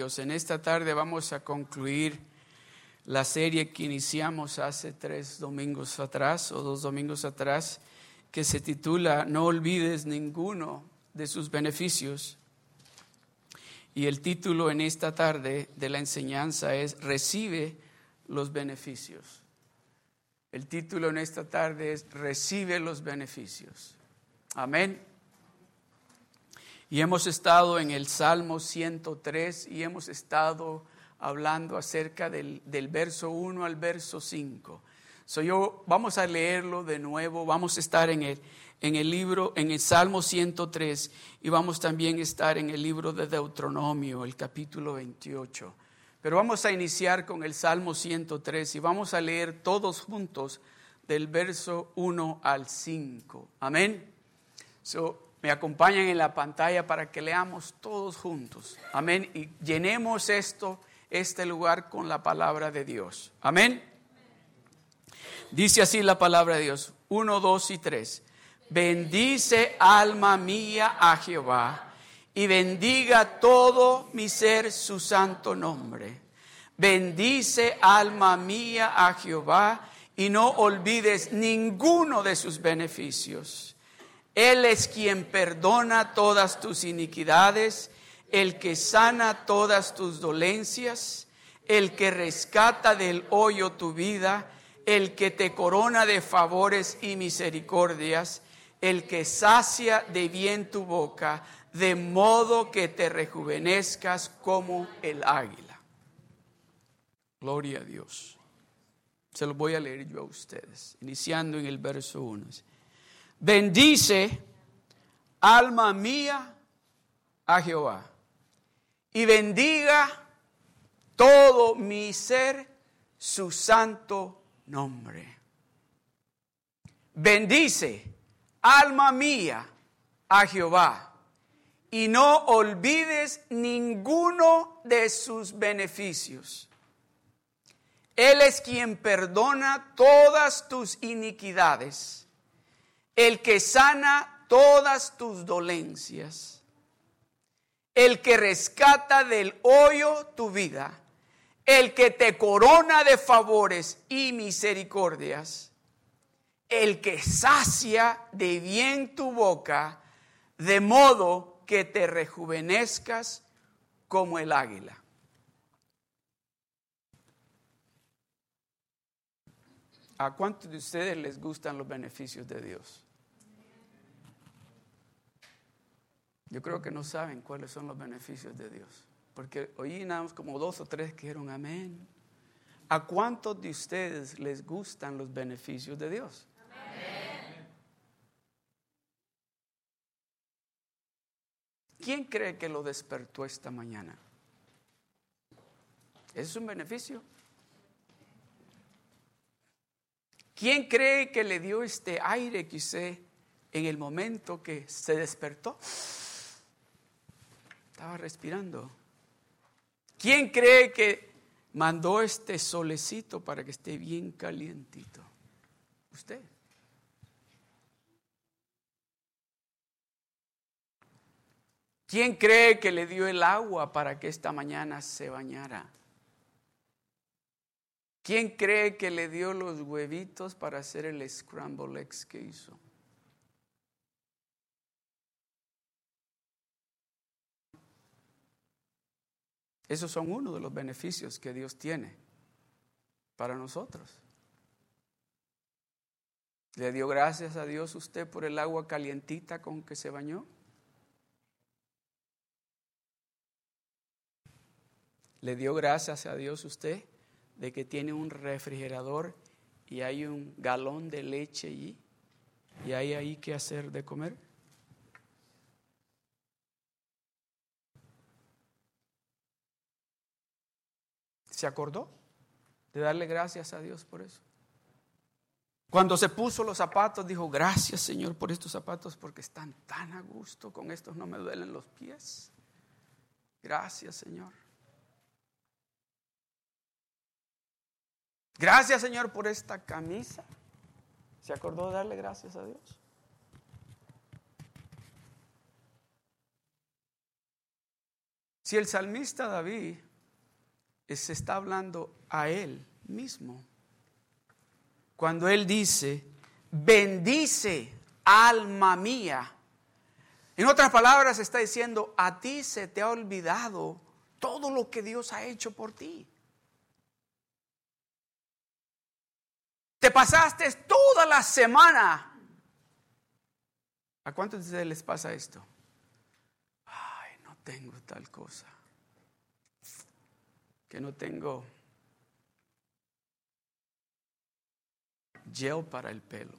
En esta tarde vamos a concluir la serie que iniciamos hace tres domingos atrás o dos domingos atrás, que se titula No olvides ninguno de sus beneficios. Y el título en esta tarde de la enseñanza es Recibe los beneficios. El título en esta tarde es Recibe los beneficios. Amén. Y hemos estado en el Salmo 103 y hemos estado hablando acerca del, verso 1 al verso 5. So yo, vamos a leerlo de nuevo, vamos a estar en el, en el libro, en el Salmo 103 y vamos también a estar en el libro de Deuteronomio, el capítulo 28. Pero vamos a iniciar con el Salmo 103 y vamos a leer todos juntos del verso 1 al 5. Amén. So, me acompañan en la pantalla para que leamos todos juntos. Amén. Y llenemos esto, este lugar con la palabra de Dios. Amén. Dice así la palabra de Dios. Uno, dos y tres. Bendice alma mía a Jehová y bendiga todo mi ser su santo nombre. Bendice alma mía a Jehová y no olvides ninguno de sus beneficios él es quien perdona todas tus iniquidades, el que sana todas tus dolencias, el que rescata del hoyo tu vida, el que te corona de favores y misericordias, el que sacia de bien tu boca, de modo que te rejuvenezcas como el águila. Gloria a Dios. Se lo voy a leer yo a ustedes, iniciando en el verso 1. Bendice, alma mía, a Jehová. Y bendiga todo mi ser su santo nombre. Bendice, alma mía, a Jehová. Y no olvides ninguno de sus beneficios. Él es quien perdona todas tus iniquidades el que sana todas tus dolencias, el que rescata del hoyo tu vida, el que te corona de favores y misericordias, el que sacia de bien tu boca, de modo que te rejuvenezcas como el águila. ¿A cuántos de ustedes les gustan los beneficios de Dios? Yo creo que no saben cuáles son los beneficios de Dios. Porque oí nada más como dos o tres que dijeron amén. ¿A cuántos de ustedes les gustan los beneficios de Dios? Amén. ¿Quién cree que lo despertó esta mañana? ¿Es un beneficio? ¿Quién cree que le dio este aire que usted en el momento que se despertó? Estaba respirando. ¿Quién cree que mandó este solecito para que esté bien calientito? Usted. ¿Quién cree que le dio el agua para que esta mañana se bañara? ¿Quién cree que le dio los huevitos para hacer el scramble eggs que hizo? Esos son uno de los beneficios que Dios tiene para nosotros. ¿Le dio gracias a Dios usted por el agua calientita con que se bañó? ¿Le dio gracias a Dios usted de que tiene un refrigerador y hay un galón de leche allí y hay ahí que hacer de comer? ¿Se acordó de darle gracias a Dios por eso? Cuando se puso los zapatos, dijo, gracias Señor por estos zapatos porque están tan a gusto, con estos no me duelen los pies. Gracias Señor. Gracias Señor por esta camisa. ¿Se acordó de darle gracias a Dios? Si el salmista David se está hablando a él mismo, cuando él dice, bendice alma mía. En otras palabras está diciendo, a ti se te ha olvidado todo lo que Dios ha hecho por ti. Te pasaste toda la semana. ¿A cuántos de ustedes les pasa esto? Ay, no tengo tal cosa. Que no tengo gel para el pelo.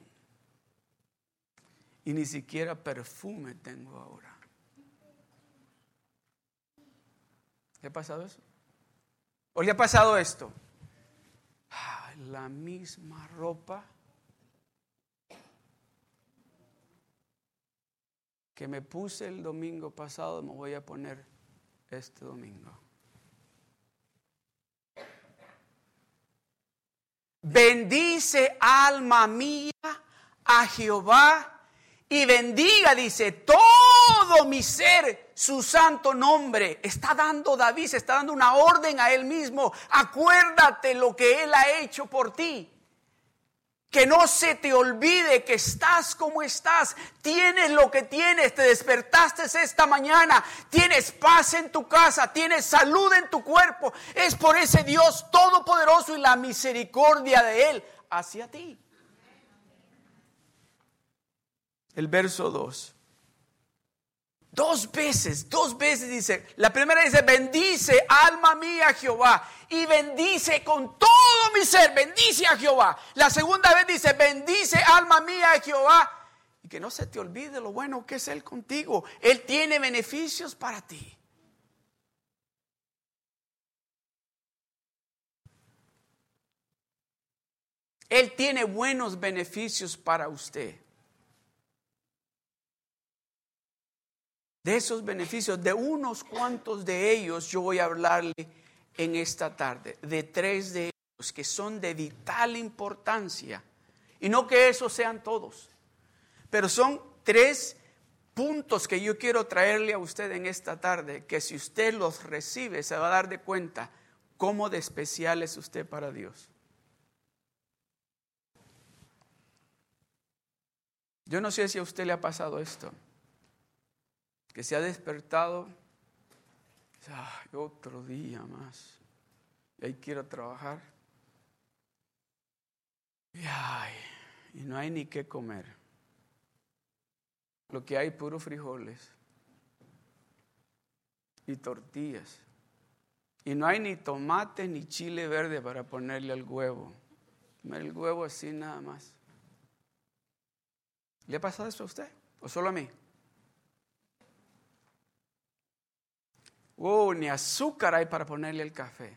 Y ni siquiera perfume tengo ahora. ¿Le ha pasado eso? ¿O ha pasado esto? la misma ropa que me puse el domingo pasado, me voy a poner este domingo. Bendice alma mía a Jehová y bendiga, dice, todo mi ser, su santo nombre. Está dando David, se está dando una orden a él mismo. Acuérdate lo que él ha hecho por ti. Que no se te olvide que estás como estás, tienes lo que tienes, te despertaste esta mañana, tienes paz en tu casa, tienes salud en tu cuerpo. Es por ese Dios todopoderoso y la misericordia de Él hacia ti. El verso 2. Dos veces, dos veces dice, la primera dice, bendice alma mía Jehová y bendice con todo mi ser, bendice a Jehová. La segunda vez dice, bendice alma mía Jehová y que no se te olvide lo bueno que es Él contigo. Él tiene beneficios para ti. Él tiene buenos beneficios para usted. De esos beneficios, de unos cuantos de ellos yo voy a hablarle en esta tarde, de tres de ellos que son de vital importancia. Y no que esos sean todos, pero son tres puntos que yo quiero traerle a usted en esta tarde, que si usted los recibe se va a dar de cuenta cómo de especial es usted para Dios. Yo no sé si a usted le ha pasado esto que se ha despertado, otro día más, y ahí quiero trabajar, y, y no hay ni qué comer. Lo que hay puro frijoles y tortillas. Y no hay ni tomate ni chile verde para ponerle al huevo. El huevo así nada más. ¿Le ha pasado eso a usted? ¿O solo a mí? Oh, ni azúcar hay para ponerle el café.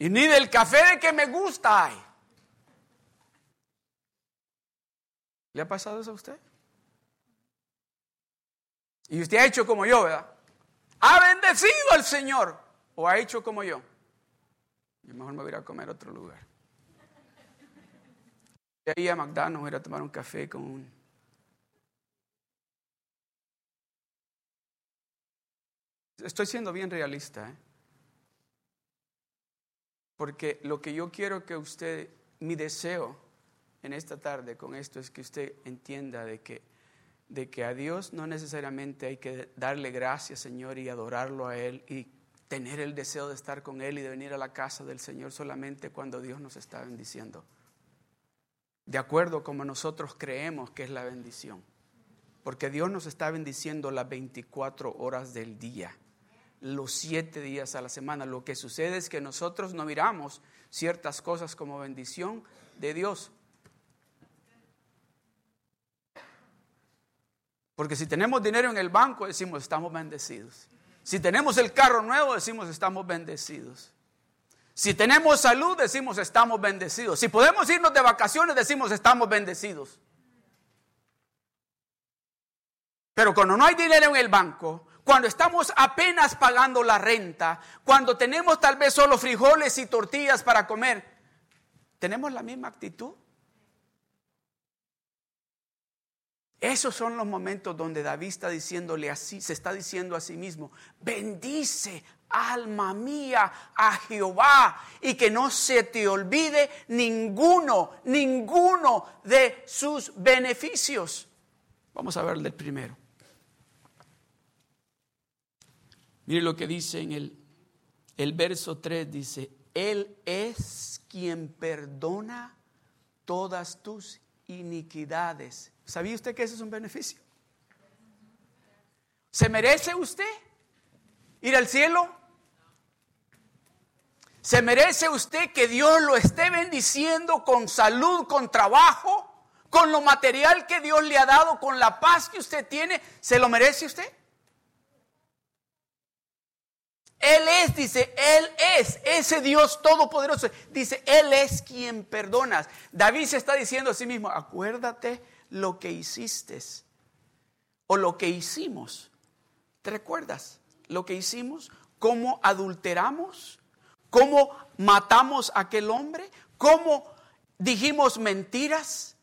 Y ni del café de que me gusta hay. ¿Le ha pasado eso a usted? Y usted ha hecho como yo, ¿verdad? Ha bendecido al Señor. O ha hecho como yo. Yo mejor me voy a comer a otro lugar. De ahí a McDonald's era a tomar un café con un... Estoy siendo bien realista, ¿eh? Porque lo que yo quiero que usted, mi deseo en esta tarde con esto es que usted entienda de que, de que a Dios no necesariamente hay que darle gracias, Señor, y adorarlo a Él y tener el deseo de estar con Él y de venir a la casa del Señor solamente cuando Dios nos está bendiciendo de acuerdo como nosotros creemos que es la bendición. Porque Dios nos está bendiciendo las 24 horas del día, los 7 días a la semana. Lo que sucede es que nosotros no miramos ciertas cosas como bendición de Dios. Porque si tenemos dinero en el banco, decimos estamos bendecidos. Si tenemos el carro nuevo, decimos estamos bendecidos. Si tenemos salud, decimos estamos bendecidos. Si podemos irnos de vacaciones, decimos estamos bendecidos. Pero cuando no hay dinero en el banco, cuando estamos apenas pagando la renta, cuando tenemos tal vez solo frijoles y tortillas para comer, ¿tenemos la misma actitud? Esos son los momentos donde David está diciéndole así, se está diciendo a sí mismo, bendice alma mía a Jehová y que no se te olvide ninguno, ninguno de sus beneficios. Vamos a ver el primero. Mire lo que dice en el, el verso 3, dice, Él es quien perdona todas tus iniquidades. ¿Sabía usted que ese es un beneficio? ¿Se merece usted ir al cielo? ¿Se merece usted que Dios lo esté bendiciendo con salud, con trabajo, con lo material que Dios le ha dado, con la paz que usted tiene? ¿Se lo merece usted? Él es, dice, Él es ese Dios todopoderoso. Dice, Él es quien perdonas. David se está diciendo a sí mismo, acuérdate lo que hiciste o lo que hicimos. ¿Te recuerdas lo que hicimos? ¿Cómo adulteramos? Cómo matamos a aquel hombre, cómo dijimos mentiras.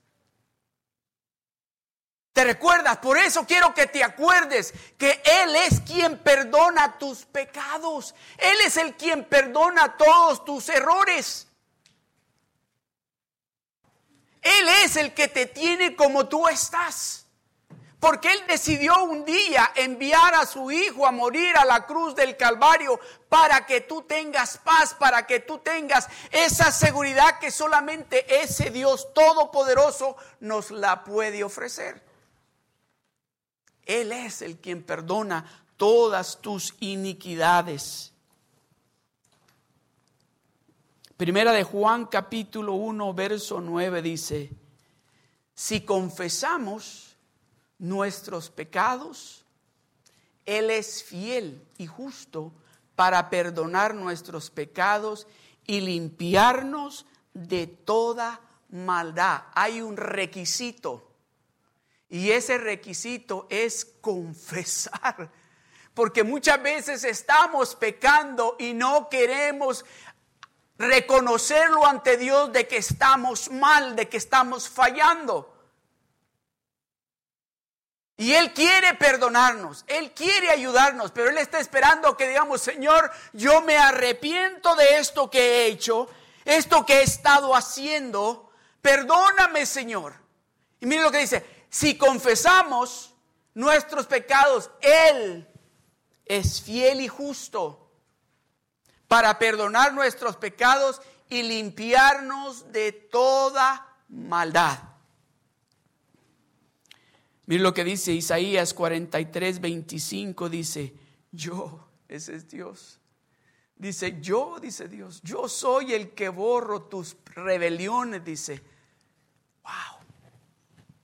¿Te recuerdas? Por eso quiero que te acuerdes que Él es quien perdona tus pecados. Él es el quien perdona todos tus errores. Él es el que te tiene como tú estás. Porque Él decidió un día enviar a su Hijo a morir a la cruz del Calvario para que tú tengas paz, para que tú tengas esa seguridad que solamente ese Dios todopoderoso nos la puede ofrecer. Él es el quien perdona todas tus iniquidades. Primera de Juan capítulo 1 verso 9 dice, si confesamos nuestros pecados, Él es fiel y justo para perdonar nuestros pecados y limpiarnos de toda maldad. Hay un requisito y ese requisito es confesar. Porque muchas veces estamos pecando y no queremos reconocerlo ante Dios de que estamos mal, de que estamos fallando. Y Él quiere perdonarnos, Él quiere ayudarnos, pero Él está esperando que digamos, Señor, yo me arrepiento de esto que he hecho, esto que he estado haciendo, perdóname, Señor. Y mire lo que dice, si confesamos nuestros pecados, Él es fiel y justo para perdonar nuestros pecados y limpiarnos de toda maldad. Mire lo que dice Isaías 43, 25, dice, yo, ese es Dios. Dice, yo, dice Dios, yo soy el que borro tus rebeliones, dice. Wow.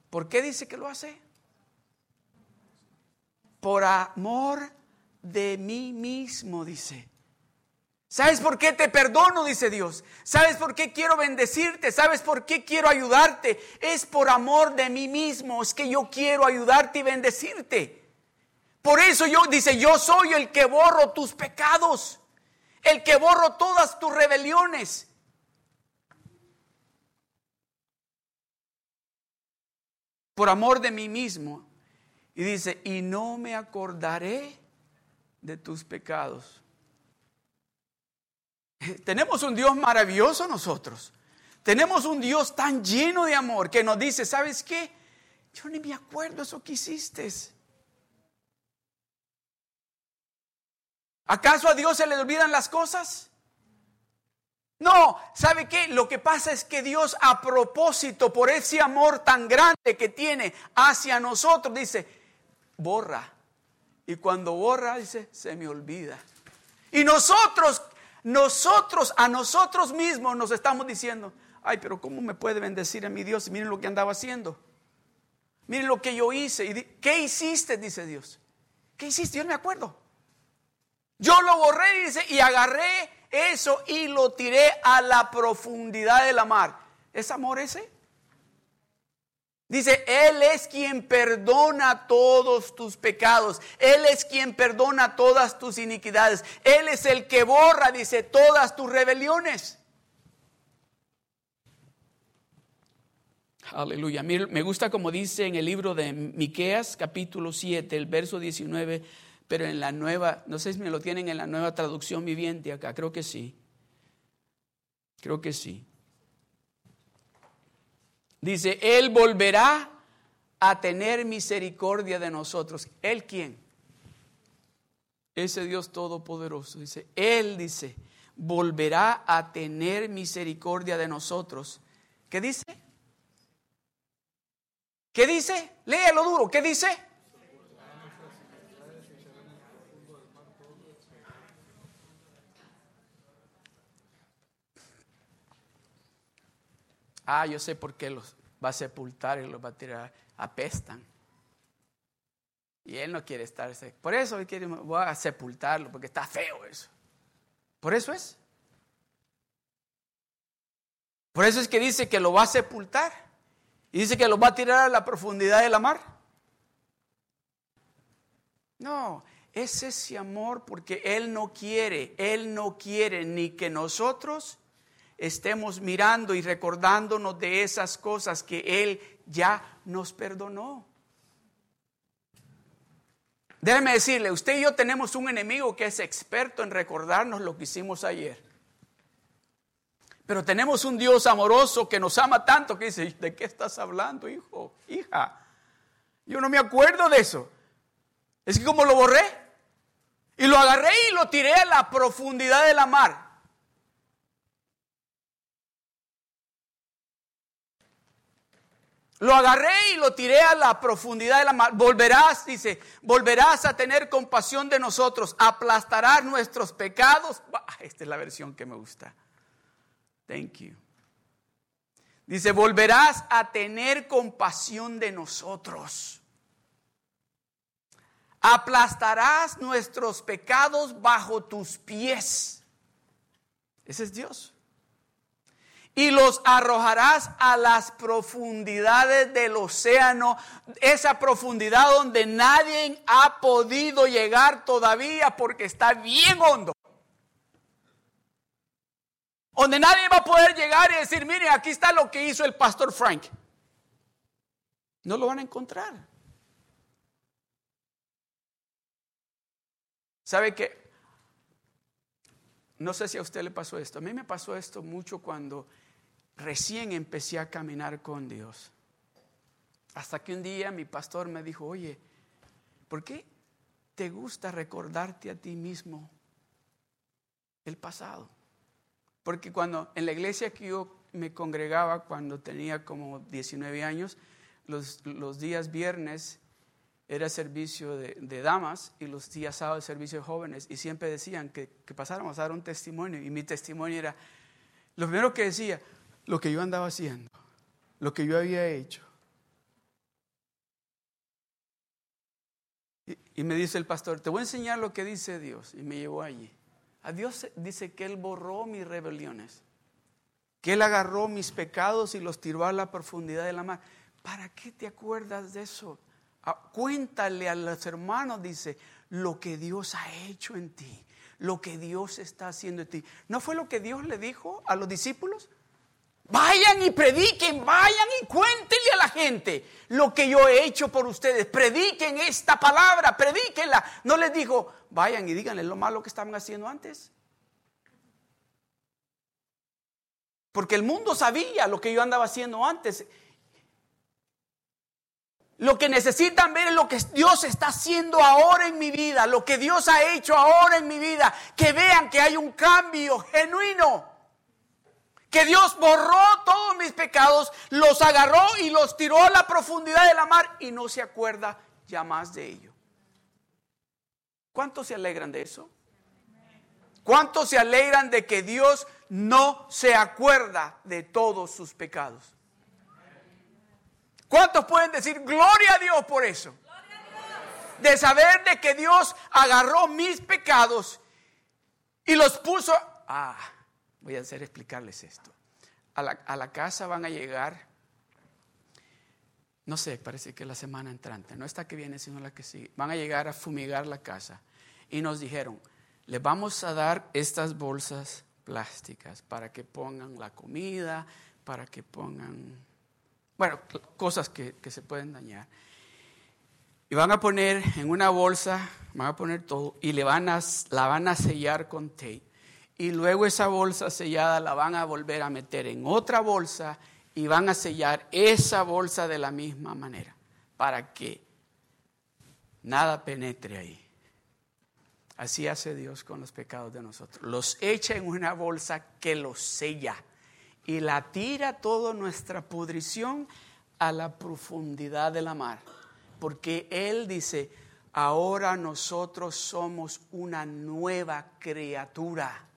¿Por qué dice que lo hace? Por amor de mí mismo, dice. ¿Sabes por qué te perdono? Dice Dios. ¿Sabes por qué quiero bendecirte? ¿Sabes por qué quiero ayudarte? Es por amor de mí mismo. Es que yo quiero ayudarte y bendecirte. Por eso yo, dice, yo soy el que borro tus pecados. El que borro todas tus rebeliones. Por amor de mí mismo. Y dice, y no me acordaré de tus pecados. Tenemos un Dios maravilloso nosotros. Tenemos un Dios tan lleno de amor que nos dice, ¿sabes qué? Yo ni me acuerdo eso que hiciste. ¿Acaso a Dios se le olvidan las cosas? No, ¿sabe qué? Lo que pasa es que Dios a propósito, por ese amor tan grande que tiene hacia nosotros, dice, borra. Y cuando borra, dice, se me olvida. Y nosotros nosotros a nosotros mismos nos estamos diciendo, ay, pero ¿cómo me puede bendecir a mi Dios? Miren lo que andaba haciendo. Miren lo que yo hice. Y ¿Qué hiciste? Dice Dios. ¿Qué hiciste? Yo no me acuerdo. Yo lo borré dice, y agarré eso y lo tiré a la profundidad de la mar. ¿Es amor ese? Dice, Él es quien perdona todos tus pecados. Él es quien perdona todas tus iniquidades. Él es el que borra, dice, todas tus rebeliones. aleluya. Me gusta como dice en el libro de Miqueas, capítulo 7, el verso 19, pero en la nueva, no sé si me lo tienen en la nueva traducción viviente acá, creo que sí. Creo que sí. Dice, Él volverá a tener misericordia de nosotros. ¿Él quién? Ese Dios todopoderoso. Dice, Él dice, volverá a tener misericordia de nosotros. ¿Qué dice? ¿Qué dice? Léelo duro. ¿Qué dice? Ah, yo sé por qué los va a sepultar y los va a tirar. Apestan. Y él no quiere estar. Por eso él quiere, voy a sepultarlo, porque está feo eso. Por eso es. Por eso es que dice que lo va a sepultar. Y dice que lo va a tirar a la profundidad de la mar. No, es ese amor porque Él no quiere, Él no quiere ni que nosotros estemos mirando y recordándonos de esas cosas que Él ya nos perdonó. Déjeme decirle, usted y yo tenemos un enemigo que es experto en recordarnos lo que hicimos ayer. Pero tenemos un Dios amoroso que nos ama tanto que dice, ¿de qué estás hablando, hijo, hija? Yo no me acuerdo de eso. Es que como lo borré y lo agarré y lo tiré a la profundidad de la mar. Lo agarré y lo tiré a la profundidad de la mar. Volverás, dice, volverás a tener compasión de nosotros, aplastarás nuestros pecados. Esta es la versión que me gusta. Thank you. Dice, volverás a tener compasión de nosotros. Aplastarás nuestros pecados bajo tus pies. Ese es Dios y los arrojarás a las profundidades del océano, esa profundidad donde nadie ha podido llegar todavía porque está bien hondo. Donde nadie va a poder llegar y decir, mire, aquí está lo que hizo el pastor Frank. No lo van a encontrar. ¿Sabe qué? No sé si a usted le pasó esto. A mí me pasó esto mucho cuando recién empecé a caminar con Dios. Hasta que un día mi pastor me dijo, oye, ¿por qué te gusta recordarte a ti mismo el pasado? Porque cuando en la iglesia que yo me congregaba cuando tenía como 19 años, los, los días viernes era servicio de, damas y los días sábados servicio de jóvenes y siempre decían que, que pasáramos a dar un testimonio y mi testimonio era, lo primero que decía, lo que yo andaba haciendo, lo que yo había hecho. Y, me dice el pastor, te voy a enseñar lo que dice Dios. Y me llevó allí. A Dios dice que Él borró mis rebeliones, que Él agarró mis pecados y los tiró a la profundidad de la mar. ¿Para qué te acuerdas de eso? Ah, cuéntale a los hermanos, dice, lo que Dios ha hecho en ti, lo que Dios está haciendo en ti. ¿No fue lo que Dios le dijo a los discípulos? Vayan y prediquen, vayan y cuéntenle a la gente lo que yo he hecho por ustedes. Prediquen esta palabra, predíquenla. No les dijo, vayan y díganle lo malo que estaban haciendo antes. Porque el mundo sabía lo que yo andaba haciendo antes. Lo que necesitan ver es lo que Dios está haciendo ahora en mi vida, lo que Dios ha hecho ahora en mi vida. Que vean que hay un cambio genuino que Dios borró todos mis pecados, los agarró y los tiró a la profundidad de la mar y no se acuerda ya más de ello. ¿Cuántos se alegran de eso? ¿Cuántos se alegran de que Dios no se acuerda de todos sus pecados? ¿Cuántos pueden decir gloria a Dios por eso? De saber de que Dios agarró mis pecados y los puso... Ah, Voy a hacer explicarles esto. A la, casa van a llegar, no sé, parece que la semana entrante, no esta que viene, sino la que sigue. Van a llegar a fumigar la casa. Y nos dijeron, les vamos a dar estas bolsas plásticas para que pongan la comida, para que pongan bueno, cosas que, se pueden dañar. Y van a poner en una bolsa, van a poner todo y le van a, la van a sellar con tape. Y luego esa bolsa sellada la van a volver a meter en otra bolsa y van a sellar esa bolsa de la misma manera para que nada penetre ahí. Así hace Dios con los pecados de nosotros. Los echa en una bolsa que los sella y la tira toda nuestra pudrición a la profundidad de la mar. Porque Él dice, ahora nosotros somos una nueva criatura.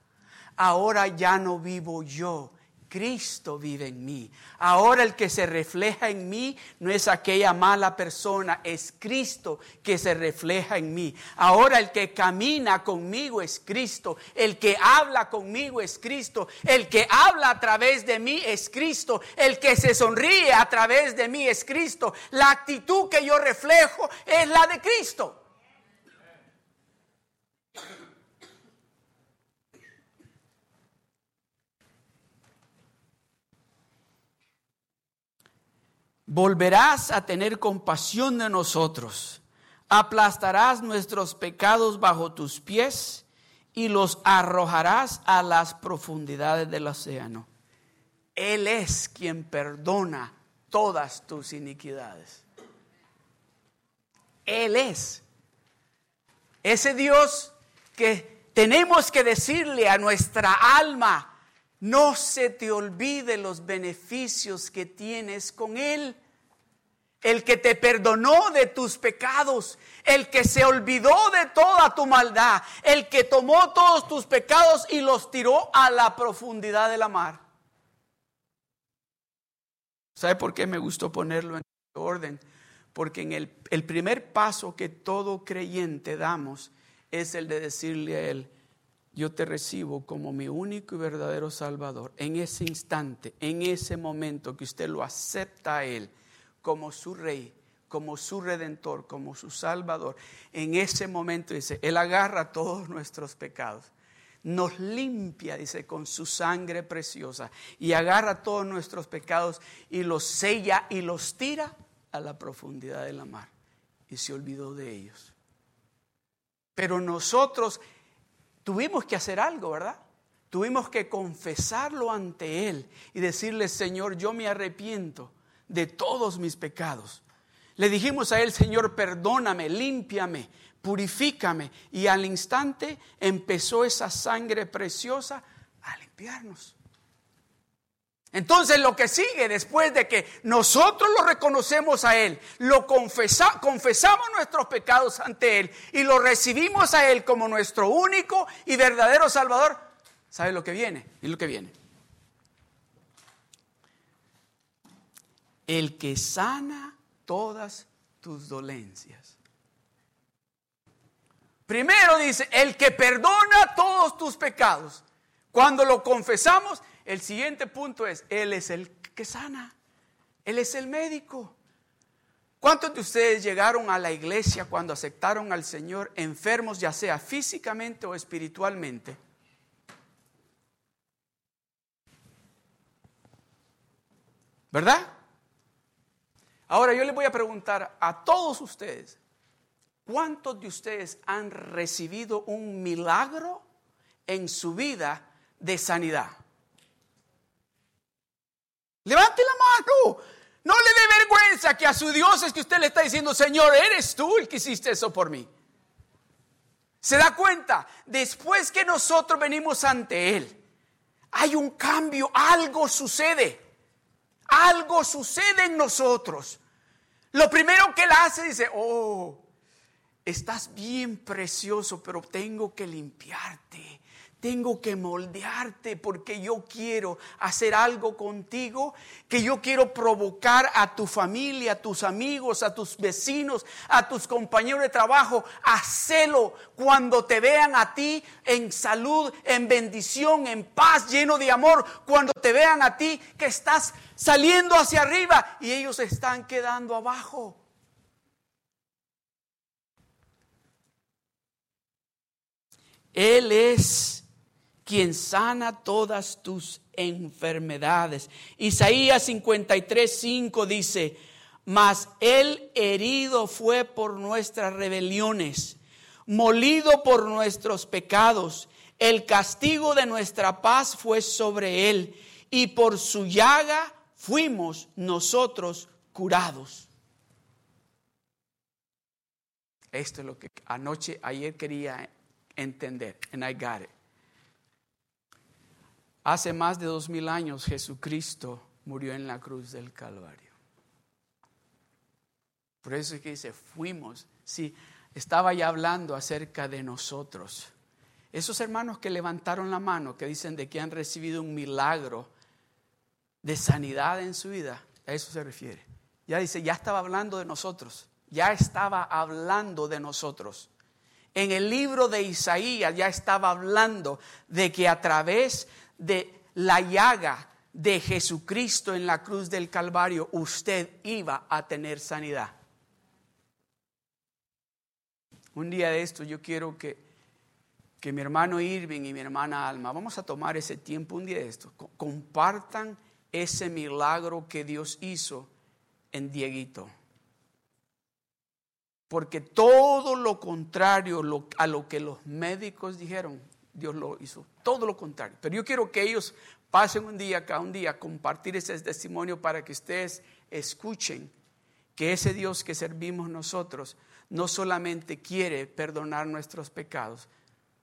Ahora ya no vivo yo, Cristo vive en mí. Ahora el que se refleja en mí no es aquella mala persona, es Cristo que se refleja en mí. Ahora el que camina conmigo es Cristo. El que habla conmigo es Cristo. El que habla a través de mí es Cristo. El que se sonríe a través de mí es Cristo. La actitud que yo reflejo es la de Cristo. Volverás a tener compasión de nosotros, aplastarás nuestros pecados bajo tus pies y los arrojarás a las profundidades del océano. Él es quien perdona todas tus iniquidades. Él es ese Dios que tenemos que decirle a nuestra alma, no se te olvide los beneficios que tienes con Él. El que te perdonó de tus pecados, el que se olvidó de toda tu maldad, el que tomó todos tus pecados y los tiró a la profundidad de la mar. ¿Sabe por qué me gustó ponerlo en orden? Porque en el, el primer paso que todo creyente damos es el de decirle a Él, yo te recibo como mi único y verdadero Salvador. En ese instante, en ese momento que usted lo acepta a Él como su Rey, como su Redentor, como su Salvador, en ese momento dice, Él agarra todos nuestros pecados nos limpia, dice, con su sangre preciosa y agarra todos nuestros pecados y los sella y los tira a la profundidad de la mar. Y se olvidó de ellos. Pero nosotros tuvimos que hacer algo, ¿verdad? Tuvimos que confesarlo ante Él y decirle, Señor, yo me arrepiento de todos mis pecados. Le dijimos a Él, Señor, perdóname, límpiame, purifícame. Y al instante empezó esa sangre preciosa a limpiarnos. Entonces lo que sigue después de que nosotros lo reconocemos a Él, lo confesamos nuestros pecados ante Él y lo recibimos a Él como nuestro único y verdadero Salvador, ¿sabe lo que viene? Y lo que viene. El que sana todas tus dolencias. Primero dice, el que perdona todos tus pecados. Cuando lo confesamos, el siguiente punto es, Él es el que sana. Él es el médico. ¿Cuántos de ustedes llegaron a la iglesia cuando aceptaron al Señor enfermos, ya sea físicamente o espiritualmente? ¿Verdad? Ahora yo les voy a preguntar a todos ustedes, ¿cuántos de ustedes han recibido un milagro en su vida de sanidad? Levante la mano. No le dé vergüenza que a su Dios es que usted le está diciendo, Señor, eres tú el que hiciste eso por mí. Se da cuenta, después que nosotros venimos ante Él, hay un cambio, algo sucede. Algo sucede en nosotros. Lo primero que Él hace dice, oh, estás bien precioso, pero tengo que limpiarte tengo que moldearte porque yo quiero hacer algo contigo, que yo quiero provocar a tu familia, a tus amigos, a tus vecinos, a tus compañeros de trabajo. Hacelo cuando te vean a ti en salud, en bendición, en paz, lleno de amor. Cuando te vean a ti que estás saliendo hacia arriba y ellos están quedando abajo. Él es quien sana todas tus enfermedades. Isaías 53, 5 dice, mas él herido fue por nuestras rebeliones, molido por nuestros pecados. El castigo de nuestra paz fue sobre él y por su llaga fuimos nosotros curados. Esto es lo que anoche, ayer quería entender. And I got it. Hace más de dos mil años Jesucristo murió en la cruz del Calvario. Por eso es que dice, fuimos. Sí, estaba ya hablando acerca de nosotros. Esos hermanos que levantaron la mano, que dicen de que han recibido un milagro de sanidad en su vida, a eso se refiere. Ya dice, ya estaba hablando de nosotros, ya estaba hablando de nosotros. En el libro de Isaías ya estaba hablando de que a través de la llaga de Jesucristo en la cruz del Calvario, usted iba a tener sanidad. Un día de esto yo quiero que, que mi hermano Irving y mi hermana Alma, vamos a tomar ese tiempo un día de esto, compartan ese milagro que Dios hizo en Dieguito. Porque todo lo contrario a lo que los médicos dijeron, Dios lo hizo. Todo lo contrario. Pero yo quiero que ellos pasen un día, cada un día, compartir ese testimonio para que ustedes escuchen que ese Dios que servimos nosotros no solamente quiere perdonar nuestros pecados,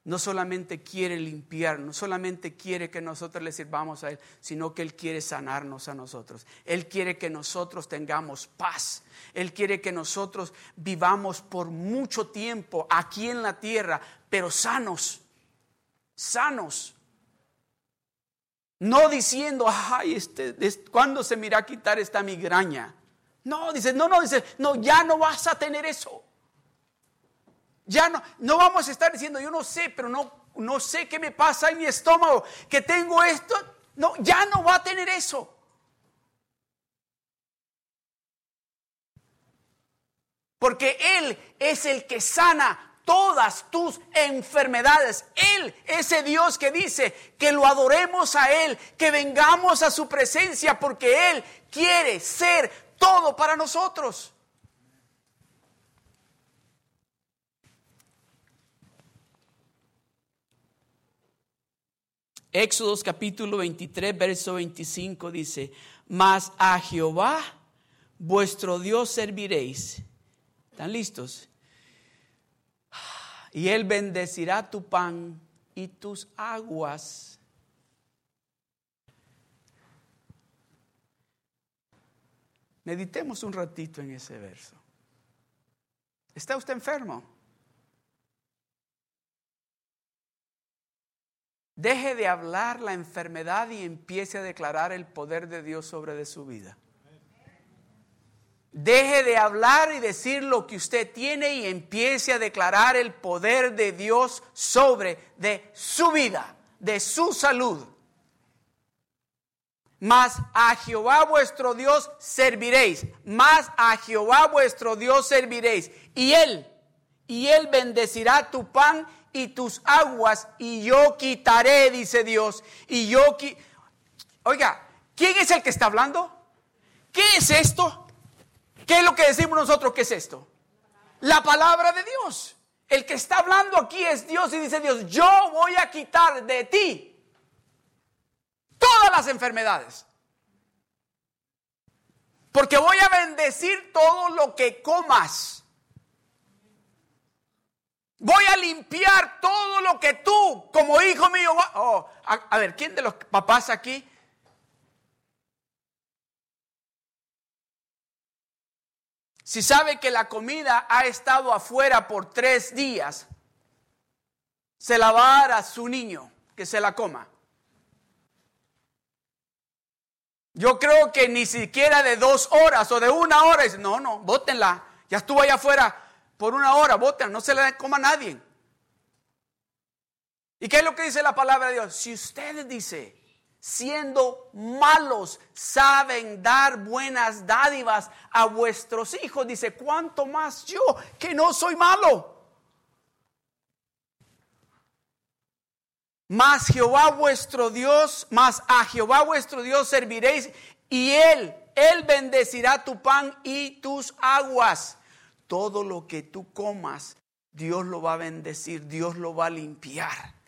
no solamente quiere limpiar, no solamente quiere que nosotros le sirvamos a Él, sino que Él quiere sanarnos a nosotros. Él quiere que nosotros tengamos paz. Él quiere que nosotros vivamos por mucho tiempo aquí en la tierra, pero sanos, sanos. No diciendo, ay, este, ¿cuándo se me irá a quitar esta migraña? No, dice, no, no, dice, no, ya no vas a tener eso. Ya no, no vamos a estar diciendo, yo no sé, pero no, no sé qué me pasa en mi estómago, que tengo esto. No, ya no va a tener eso. Porque Él es el que sana todas tus enfermedades. Él, ese Dios que dice que lo adoremos a Él, que vengamos a su presencia, porque Él quiere ser todo para nosotros. Éxodos capítulo 23, verso 25 dice, mas a Jehová vuestro Dios serviréis. ¿Están listos? Y Él bendecirá tu pan y tus aguas. Meditemos un ratito en ese verso. ¿Está usted enfermo? Deje de hablar la enfermedad y empiece a declarar el poder de Dios sobre de su vida. Deje de hablar y decir lo que usted tiene y empiece a declarar el poder de Dios sobre de su vida, de su salud. Mas a Jehová vuestro Dios serviréis, más a Jehová vuestro Dios serviréis. Y Él, y Él bendecirá tu pan y tus aguas y yo quitaré, dice Dios. Y yo... Oiga, ¿quién es el que está hablando? ¿Qué es esto? ¿Qué es lo que decimos nosotros? ¿Qué es esto? La palabra de Dios. El que está hablando aquí es Dios y dice Dios, yo voy a quitar de ti todas las enfermedades. Porque voy a bendecir todo lo que comas. Voy a limpiar todo lo que tú, como hijo mío, oh, a, ver, ¿quién de los papás aquí? Si sabe que la comida ha estado afuera por tres días, se la va a dar a su niño que se la coma. Yo creo que ni siquiera de dos horas o de una hora, no, no, bótenla. Ya estuvo allá afuera por una hora, boten, no se le coma nadie. ¿Y qué es lo que dice la palabra de Dios? Si ustedes dice, siendo malos, saben dar buenas dádivas a vuestros hijos, dice, ¿cuánto más yo que no soy malo? Mas Jehová vuestro Dios, mas a Jehová vuestro Dios serviréis y él, él bendecirá tu pan y tus aguas. Todo lo que tú comas, Dios lo va a bendecir, Dios lo va a limpiar.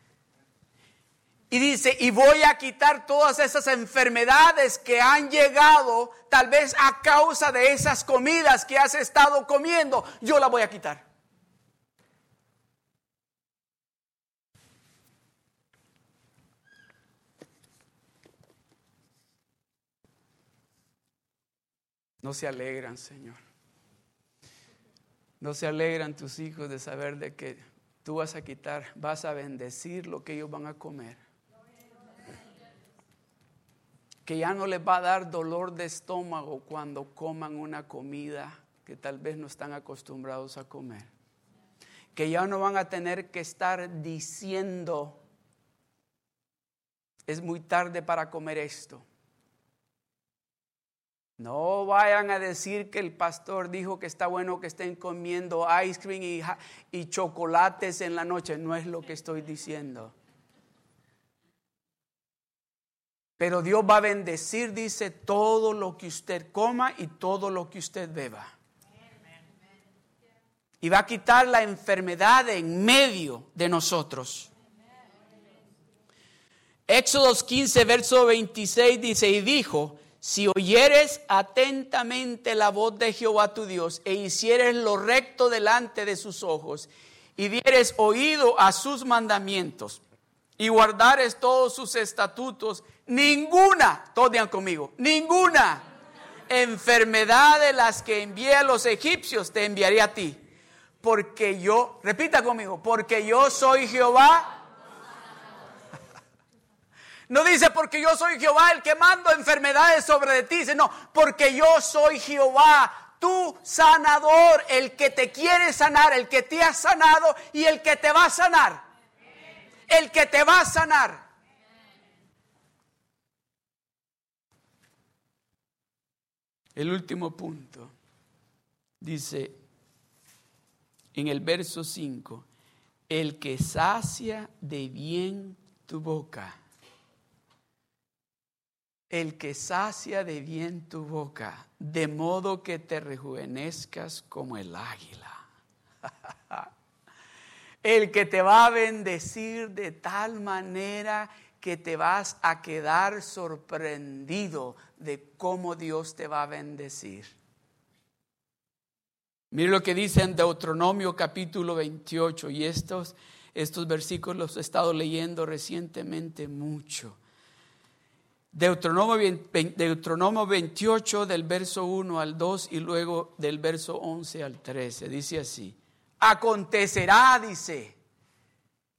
Y dice, y voy a quitar todas esas enfermedades que han llegado tal vez a causa de esas comidas que has estado comiendo. Yo la voy a quitar. No se alegran, Señor. No se alegran tus hijos de saber de que tú vas a quitar, vas a bendecir lo que ellos van a comer que ya no les va a dar dolor de estómago cuando coman una comida que tal vez no están acostumbrados a comer. Que ya no van a tener que estar diciendo, es muy tarde para comer esto. No vayan a decir que el pastor dijo que está bueno que estén comiendo ice cream y, y chocolates en la noche. No es lo que estoy diciendo. Pero Dios va a bendecir, dice, todo lo que usted coma y todo lo que usted beba. Y va a quitar la enfermedad en medio de nosotros. Éxodos 15, verso 26 dice, y dijo, si oyeres atentamente la voz de Jehová tu Dios e hicieres lo recto delante de sus ojos y dieres oído a sus mandamientos y guardares todos sus estatutos, ninguna, todos conmigo, ninguna enfermedad de las que envié a los egipcios te enviaré a ti. Porque yo, repita conmigo, porque yo soy Jehová. No dice porque yo soy Jehová el que mando enfermedades sobre ti, dice no, porque yo soy Jehová, tu sanador, el que te quiere sanar, el que te ha sanado y el que te va a sanar el que te va a sanar. El último punto dice en el verso 5, el que sacia de bien tu boca. El que sacia de bien tu boca, de modo que te rejuvenezcas como el águila. el que te va a bendecir de tal manera que te vas a quedar sorprendido de cómo Dios te va a bendecir. Mire lo que dice en Deuteronomio capítulo 28 y estos, estos versículos los he estado leyendo recientemente mucho. Deuteronomio, Deuteronomio 28 del verso 1 al 2 y luego del verso 11 al 13. Dice así acontecerá, dice,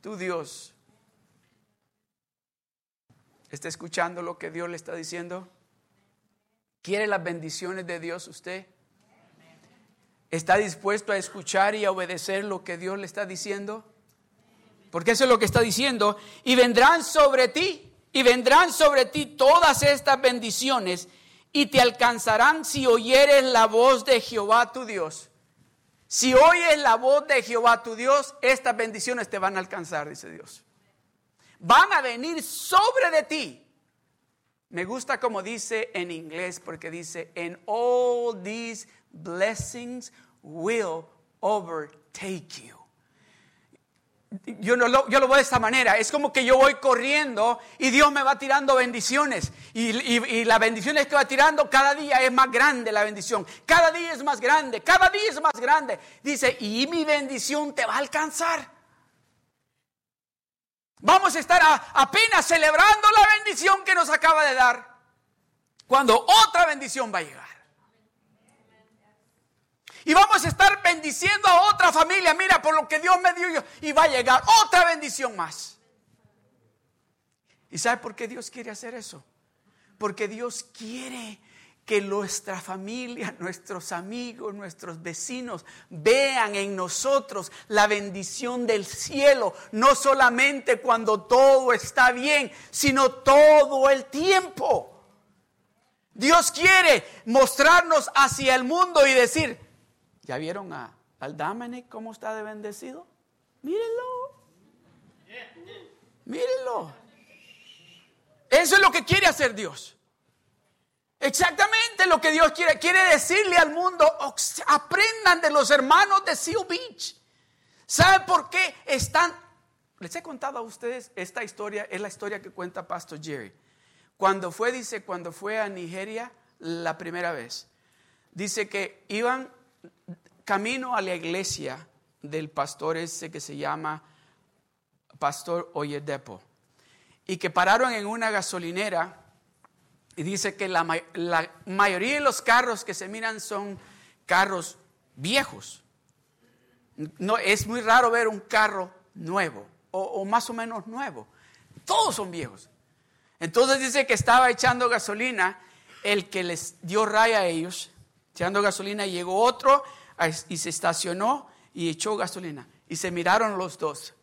tu Dios. ¿Está escuchando lo que Dios le está diciendo? ¿Quiere las bendiciones de Dios usted? ¿Está dispuesto a escuchar y a obedecer lo que Dios le está diciendo? Porque eso es lo que está diciendo. Y vendrán sobre ti, y vendrán sobre ti todas estas bendiciones, y te alcanzarán si oyeres la voz de Jehová tu Dios. Si oyes la voz de Jehová tu Dios, estas bendiciones te van a alcanzar, dice Dios. Van a venir sobre de ti. Me gusta como dice en inglés, porque dice, and all these blessings will overtake you yo, lo, yo lo veo de esta manera. Es como que yo voy corriendo y Dios me va tirando bendiciones. Y, y, las bendiciones que va tirando, cada día es más grande la bendición. Cada día es más grande, cada día es más grande. Dice, y mi bendición te va a alcanzar. Vamos a estar apenas celebrando la bendición que nos acaba de dar. Cuando otra bendición va a llegar. Y vamos a estar bendiciendo a otra familia. Mira, por lo que Dios me dio, y va a llegar otra bendición más. ¿Y sabe por qué Dios quiere hacer eso? Porque Dios quiere que nuestra familia, nuestros amigos, nuestros vecinos vean en nosotros la bendición del cielo, no solamente cuando todo está bien, sino todo el tiempo. Dios quiere mostrarnos hacia el mundo y decir, ¿ya vieron a, al Dominic cómo está de bendecido? Mírenlo. Mírenlo. Eso es lo que quiere hacer Dios. Exactamente lo que Dios quiere. Quiere decirle al mundo, aprendan de los hermanos de Seal Beach. ¿Saben por qué están? Les he contado a ustedes esta historia, es la historia que cuenta Pastor Jerry. Cuando fue, dice, cuando fue a Nigeria la primera vez, dice que iban camino a la iglesia del pastor ese que se llama Pastor Oyedepo y que pararon en una gasolinera y dice que la, mayoría de los carros que se miran son carros viejos. No, es muy raro ver un carro nuevo o, más o menos nuevo. Todos son viejos. Entonces dice que estaba echando gasolina, el que les dio raya a ellos, echando gasolina, llegó otro y se estacionó y echó gasolina. Y se miraron los dos.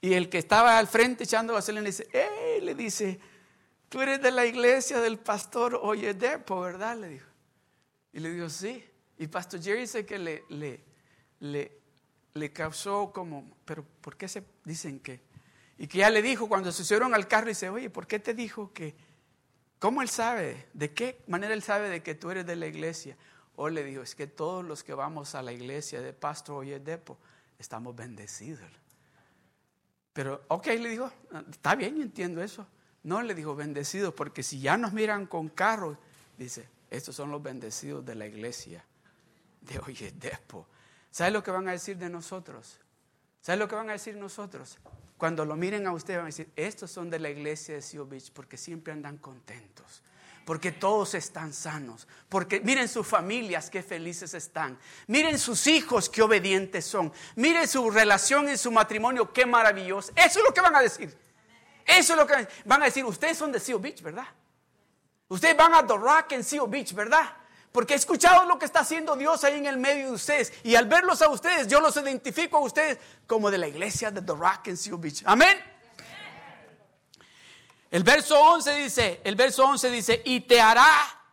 Y el que estaba al frente echando gasolina le dice, ¡eh! Le dice, tú eres de la iglesia del pastor Oyedepo, ¿verdad? Le dijo. Y le dijo, sí. Y Pastor Jerry dice que le, le, le, le causó como, pero ¿por qué se dicen que? Y que ya le dijo cuando se subieron al carro dice, oye, ¿por qué te dijo que? ¿Cómo él sabe? ¿De qué manera él sabe de que tú eres de la iglesia? O le dijo, es que todos los que vamos a la iglesia de Pastor Oyedepo estamos bendecidos. Pero, ok, le dijo, está bien, entiendo eso. No le dijo bendecidos, porque si ya nos miran con carros, dice, estos son los bendecidos de la iglesia de hoy Despo. ¿Sabe lo que van a decir de nosotros? ¿Sabe lo que van a decir nosotros? Cuando lo miren a ustedes van a decir, estos son de la iglesia de Seal Beach porque siempre andan contentos porque todos están sanos, porque miren sus familias qué felices están, miren sus hijos qué obedientes son, miren su relación en su matrimonio qué maravilloso. Eso es lo que van a decir. Eso es lo que van a decir. Ustedes son de Seal Beach, ¿verdad? Ustedes van a The Rock en Seal Beach, ¿verdad? Porque he escuchado lo que está haciendo Dios ahí en el medio de ustedes. Y al verlos a ustedes, yo los identifico a ustedes como de la iglesia de The Rock en Seal Beach. Amén. El verso 11 dice, el verso 11 dice, y te hará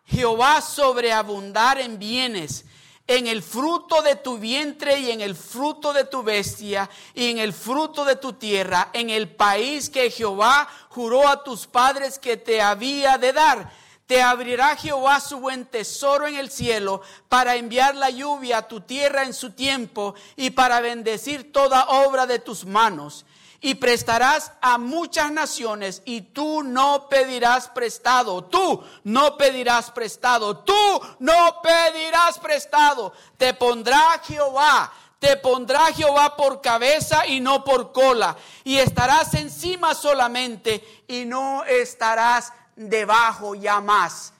Jehová sobreabundar en bienes, en el fruto de tu vientre y en el fruto de tu bestia y en el fruto de tu tierra, en el país que Jehová juró a tus padres que te había de dar. Te abrirá Jehová su buen tesoro en el cielo para enviar la lluvia a tu tierra en su tiempo y para bendecir toda obra de tus manos y prestarás a muchas naciones y tú no pedirás prestado. Tú no pedirás prestado. Tú no pedirás prestado. Te pondrá Jehová. Te pondrá Jehová por cabeza y no por cola. Y estarás encima solamente y no estarás debajo ya más.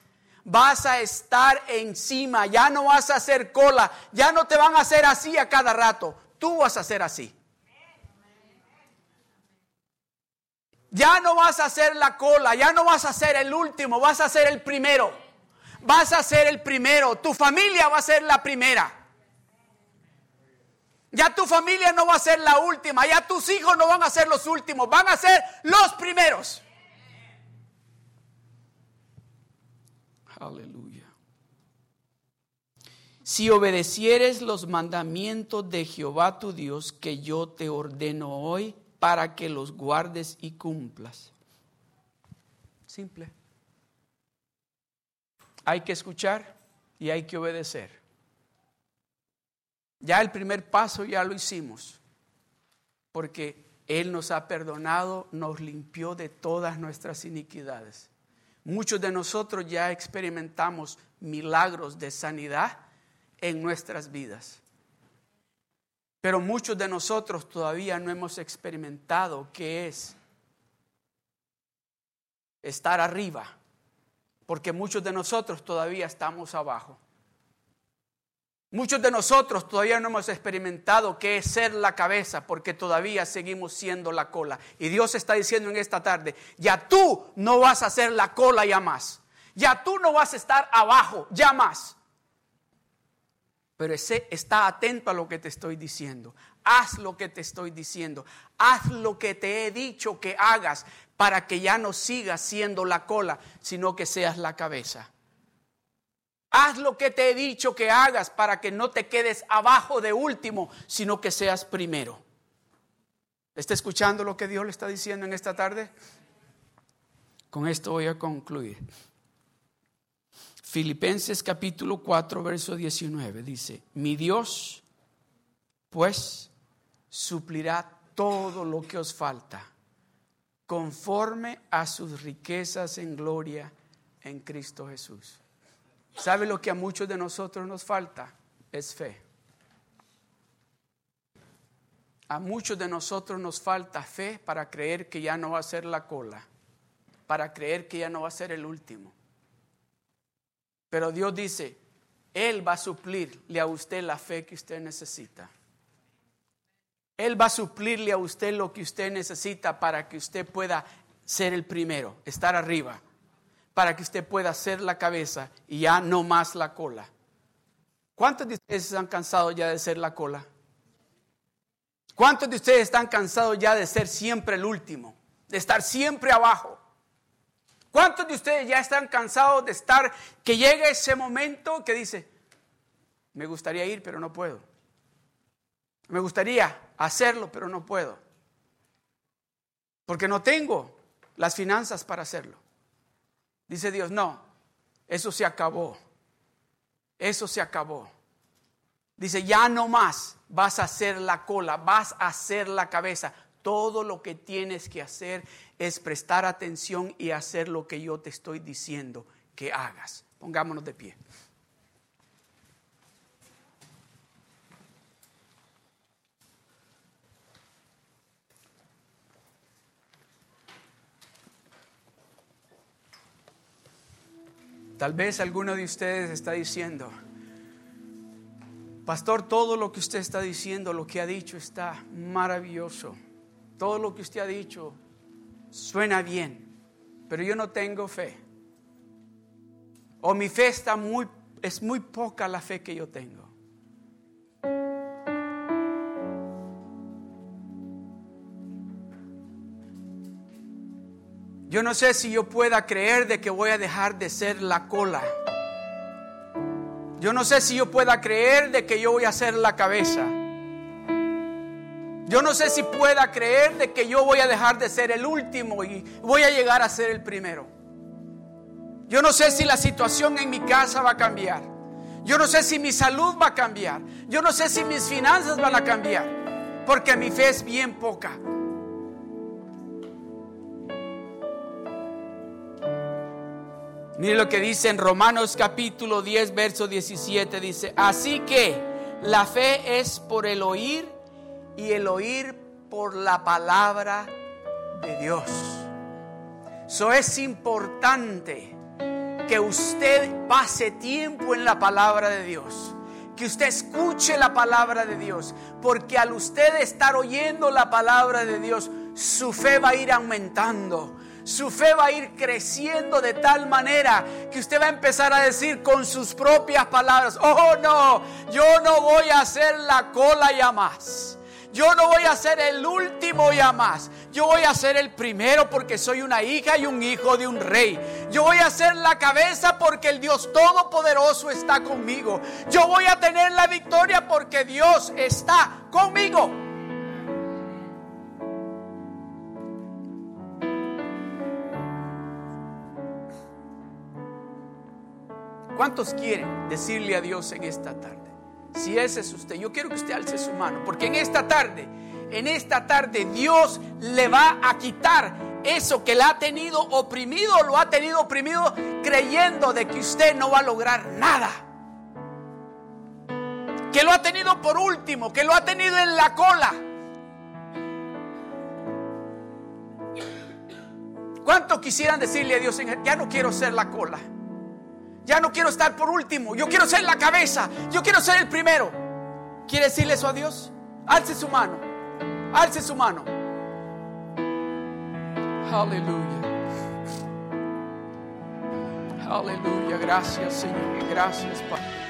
Vas a estar encima, ya no vas a hacer cola, ya no te van a hacer así a cada rato. Tú vas a hacer así. Ya no vas a ser la cola, ya no vas a ser el último, vas a ser el primero. Vas a ser el primero, tu familia va a ser la primera. Ya tu familia no va a ser la última, ya tus hijos no van a ser los últimos, van a ser los primeros. Aleluya. Si obedecieres los mandamientos de Jehová tu Dios que yo te ordeno hoy, para que los guardes y cumplas. Simple. Hay que escuchar y hay que obedecer. Ya el primer paso ya lo hicimos, porque Él nos ha perdonado, nos limpió de todas nuestras iniquidades. Muchos de nosotros ya experimentamos milagros de sanidad en nuestras vidas. Pero muchos de nosotros todavía no hemos experimentado qué es estar arriba, porque muchos de nosotros todavía estamos abajo. Muchos de nosotros todavía no hemos experimentado qué es ser la cabeza porque todavía seguimos siendo la cola. Y Dios está diciendo en esta tarde, ya tú no vas a ser la cola ya más. Ya tú no vas a estar abajo ya más. Pero está atento a lo que te estoy diciendo. Haz lo que te estoy diciendo. Haz lo que te he dicho que hagas para que ya no sigas siendo la cola, sino que seas la cabeza. Haz lo que te he dicho que hagas para que no te quedes abajo de último, sino que seas primero. ¿Está escuchando lo que Dios le está diciendo en esta tarde? Con esto voy a concluir. Filipenses capítulo 4, verso 19 dice, mi Dios pues suplirá todo lo que os falta, conforme a sus riquezas en gloria en Cristo Jesús. ¿Sabe lo que a muchos de nosotros nos falta? Es fe. A muchos de nosotros nos falta fe para creer que ya no va a ser la cola, para creer que ya no va a ser el último. Pero Dios dice, Él va a suplirle a usted la fe que usted necesita. Él va a suplirle a usted lo que usted necesita para que usted pueda ser el primero, estar arriba para que usted pueda ser la cabeza y ya no más la cola. ¿Cuántos de ustedes están cansados ya de ser la cola? ¿Cuántos de ustedes están cansados ya de ser siempre el último? De estar siempre abajo. ¿Cuántos de ustedes ya están cansados de estar, que llegue ese momento que dice, me gustaría ir, pero no puedo? Me gustaría hacerlo, pero no puedo. Porque no tengo las finanzas para hacerlo. Dice Dios, no, eso se acabó. Eso se acabó. Dice, ya no más vas a hacer la cola, vas a hacer la cabeza. Todo lo que tienes que hacer es prestar atención y hacer lo que yo te estoy diciendo que hagas. Pongámonos de pie. Tal vez alguno de ustedes está diciendo, Pastor, todo lo que usted está diciendo, lo que ha dicho está maravilloso. Todo lo que usted ha dicho suena bien, pero yo no tengo fe. O mi fe está muy, es muy poca la fe que yo tengo. Yo no sé si yo pueda creer de que voy a dejar de ser la cola. Yo no sé si yo pueda creer de que yo voy a ser la cabeza. Yo no sé si pueda creer de que yo voy a dejar de ser el último y voy a llegar a ser el primero. Yo no sé si la situación en mi casa va a cambiar. Yo no sé si mi salud va a cambiar. Yo no sé si mis finanzas van a cambiar. Porque mi fe es bien poca. Mire lo que dice en Romanos capítulo 10, verso 17. Dice, así que la fe es por el oír y el oír por la palabra de Dios. Eso es importante que usted pase tiempo en la palabra de Dios. Que usted escuche la palabra de Dios. Porque al usted estar oyendo la palabra de Dios, su fe va a ir aumentando su fe va a ir creciendo de tal manera que usted va a empezar a decir con sus propias palabras, oh no, yo no voy a hacer la cola ya más. Yo no voy a ser el último ya más. Yo voy a ser el primero porque soy una hija y un hijo de un rey. Yo voy a ser la cabeza porque el Dios Todopoderoso está conmigo. Yo voy a tener la victoria porque Dios está conmigo. ¿Cuántos quieren decirle a Dios en esta tarde? Si ese es usted, yo quiero que usted alce su mano, porque en esta tarde, en esta tarde Dios le va a quitar eso que le ha tenido oprimido, lo ha tenido oprimido creyendo de que usted no va a lograr nada. Que lo ha tenido por último, que lo ha tenido en la cola. ¿Cuántos quisieran decirle a Dios, ya no quiero ser la cola? Ya no quiero estar por último. Yo quiero ser la cabeza. Yo quiero ser el primero. ¿Quiere decirle eso a Dios? Alce su mano. Alce su mano. Aleluya. Aleluya. Gracias, Señor. Gracias, Padre.